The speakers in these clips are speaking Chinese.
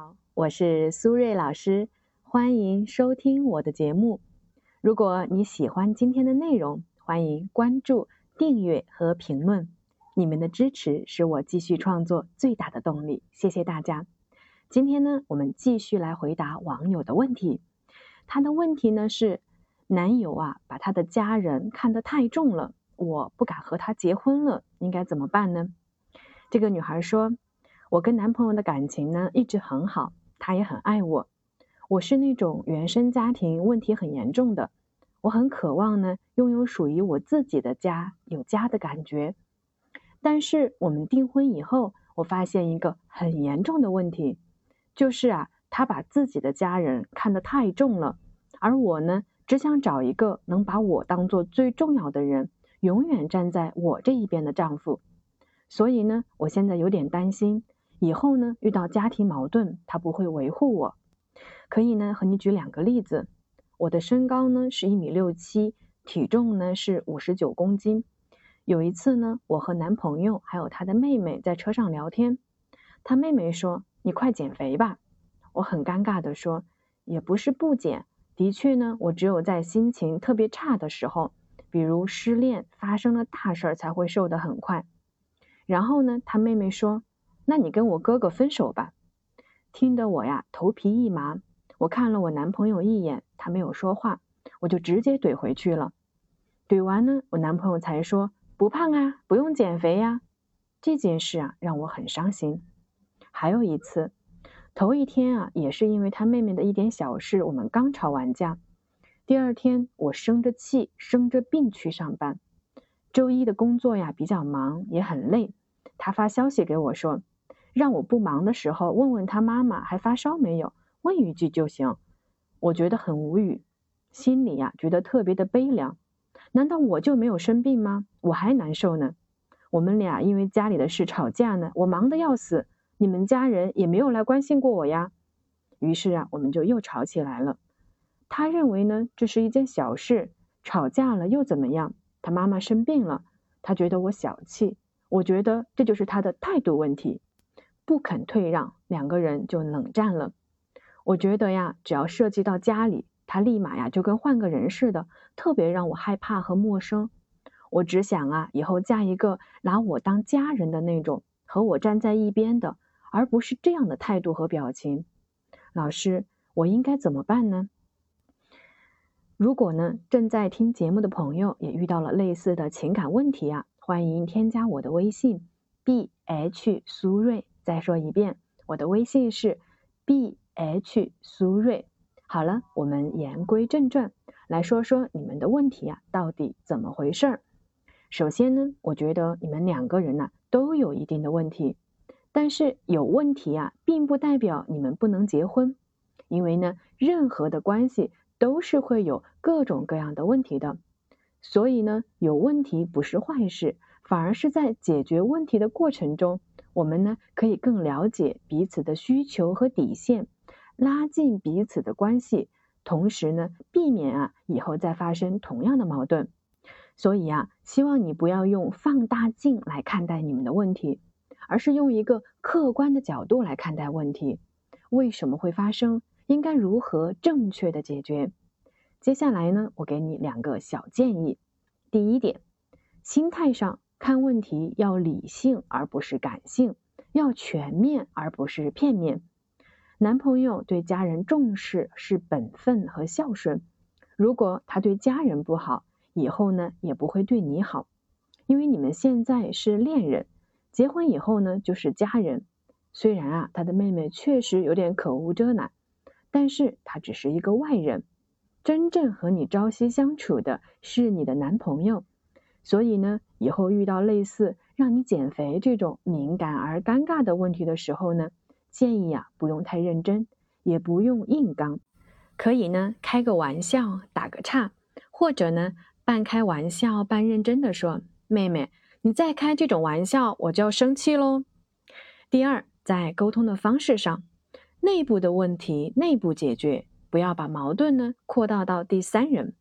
好，我是苏瑞老师，欢迎收听我的节目。如果你喜欢今天的内容，欢迎关注、订阅和评论。你们的支持是我继续创作最大的动力，谢谢大家。今天呢，我们继续来回答网友的问题。他的问题呢是，男友啊把他的家人看得太重了，我不敢和他结婚了，应该怎么办呢？这个女孩说。我跟男朋友的感情呢一直很好，他也很爱我。我是那种原生家庭问题很严重的，我很渴望呢拥有属于我自己的家，有家的感觉。但是我们订婚以后，我发现一个很严重的问题，就是啊，他把自己的家人看得太重了，而我呢只想找一个能把我当做最重要的人，永远站在我这一边的丈夫。所以呢，我现在有点担心。以后呢，遇到家庭矛盾，他不会维护我。可以呢，和你举两个例子。我的身高呢是一米六七，体重呢是五十九公斤。有一次呢，我和男朋友还有他的妹妹在车上聊天，他妹妹说：“你快减肥吧。”我很尴尬的说：“也不是不减，的确呢，我只有在心情特别差的时候，比如失恋发生了大事，才会瘦得很快。”然后呢，他妹妹说。那你跟我哥哥分手吧，听得我呀头皮一麻。我看了我男朋友一眼，他没有说话，我就直接怼回去了。怼完呢，我男朋友才说不胖啊，不用减肥呀。这件事啊让我很伤心。还有一次，头一天啊也是因为他妹妹的一点小事，我们刚吵完架。第二天我生着气，生着病去上班。周一的工作呀比较忙，也很累。他发消息给我说。让我不忙的时候问问他妈妈还发烧没有，问一句就行。我觉得很无语，心里呀觉得特别的悲凉。难道我就没有生病吗？我还难受呢。我们俩因为家里的事吵架呢，我忙得要死，你们家人也没有来关心过我呀。于是啊，我们就又吵起来了。他认为呢这是一件小事，吵架了又怎么样？他妈妈生病了，他觉得我小气。我觉得这就是他的态度问题。不肯退让，两个人就冷战了。我觉得呀，只要涉及到家里，他立马呀就跟换个人似的，特别让我害怕和陌生。我只想啊，以后嫁一个拿我当家人的那种，和我站在一边的，而不是这样的态度和表情。老师，我应该怎么办呢？如果呢，正在听节目的朋友也遇到了类似的情感问题啊，欢迎添加我的微信：b h 苏瑞。再说一遍，我的微信是 b h 苏瑞。好了，我们言归正传，来说说你们的问题啊，到底怎么回事儿？首先呢，我觉得你们两个人呢都有一定的问题，但是有问题啊，并不代表你们不能结婚，因为呢，任何的关系都是会有各种各样的问题的，所以呢，有问题不是坏事，反而是在解决问题的过程中。我们呢可以更了解彼此的需求和底线，拉近彼此的关系，同时呢避免啊以后再发生同样的矛盾。所以啊，希望你不要用放大镜来看待你们的问题，而是用一个客观的角度来看待问题。为什么会发生？应该如何正确的解决？接下来呢，我给你两个小建议。第一点，心态上。看问题要理性而不是感性，要全面而不是片面。男朋友对家人重视是本分和孝顺，如果他对家人不好，以后呢也不会对你好。因为你们现在是恋人，结婚以后呢就是家人。虽然啊他的妹妹确实有点口无遮拦，但是他只是一个外人，真正和你朝夕相处的是你的男朋友。所以呢，以后遇到类似让你减肥这种敏感而尴尬的问题的时候呢，建议啊不用太认真，也不用硬刚，可以呢开个玩笑，打个岔，或者呢半开玩笑半认真的说：“妹妹，你再开这种玩笑，我就要生气喽。”第二，在沟通的方式上，内部的问题内部解决，不要把矛盾呢扩大到第三人。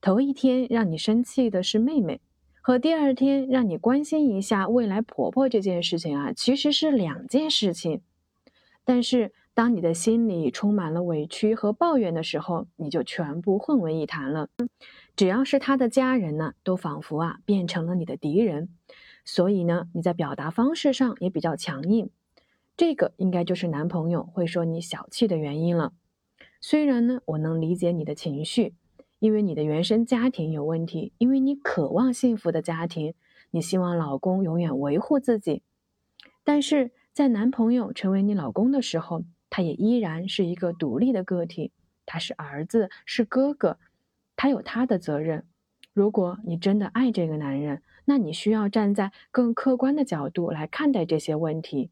头一天让你生气的是妹妹，和第二天让你关心一下未来婆婆这件事情啊，其实是两件事情。但是当你的心里充满了委屈和抱怨的时候，你就全部混为一谈了。只要是他的家人呢，都仿佛啊变成了你的敌人。所以呢，你在表达方式上也比较强硬。这个应该就是男朋友会说你小气的原因了。虽然呢，我能理解你的情绪，因为你的原生家庭有问题，因为你渴望幸福的家庭，你希望老公永远维护自己。但是在男朋友成为你老公的时候，他也依然是一个独立的个体，他是儿子，是哥哥，他有他的责任。如果你真的爱这个男人，那你需要站在更客观的角度来看待这些问题。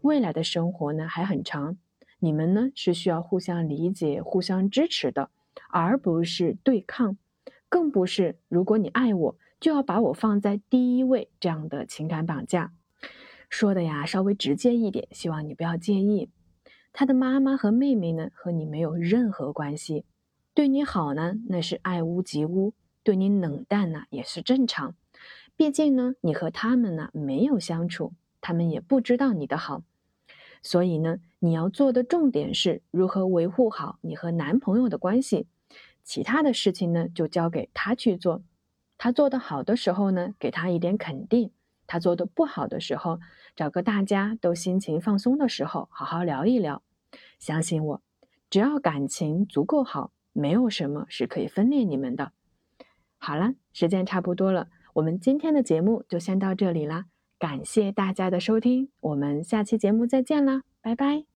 未来的生活呢还很长。你们呢是需要互相理解、互相支持的，而不是对抗，更不是如果你爱我，就要把我放在第一位这样的情感绑架。说的呀稍微直接一点，希望你不要介意。他的妈妈和妹妹呢和你没有任何关系，对你好呢那是爱屋及乌，对你冷淡呢也是正常。毕竟呢你和他们呢没有相处，他们也不知道你的好。所以呢，你要做的重点是如何维护好你和男朋友的关系，其他的事情呢就交给他去做。他做的好的时候呢，给他一点肯定；他做的不好的时候，找个大家都心情放松的时候，好好聊一聊。相信我，只要感情足够好，没有什么是可以分裂你们的。好了，时间差不多了，我们今天的节目就先到这里啦。感谢大家的收听，我们下期节目再见啦，拜拜。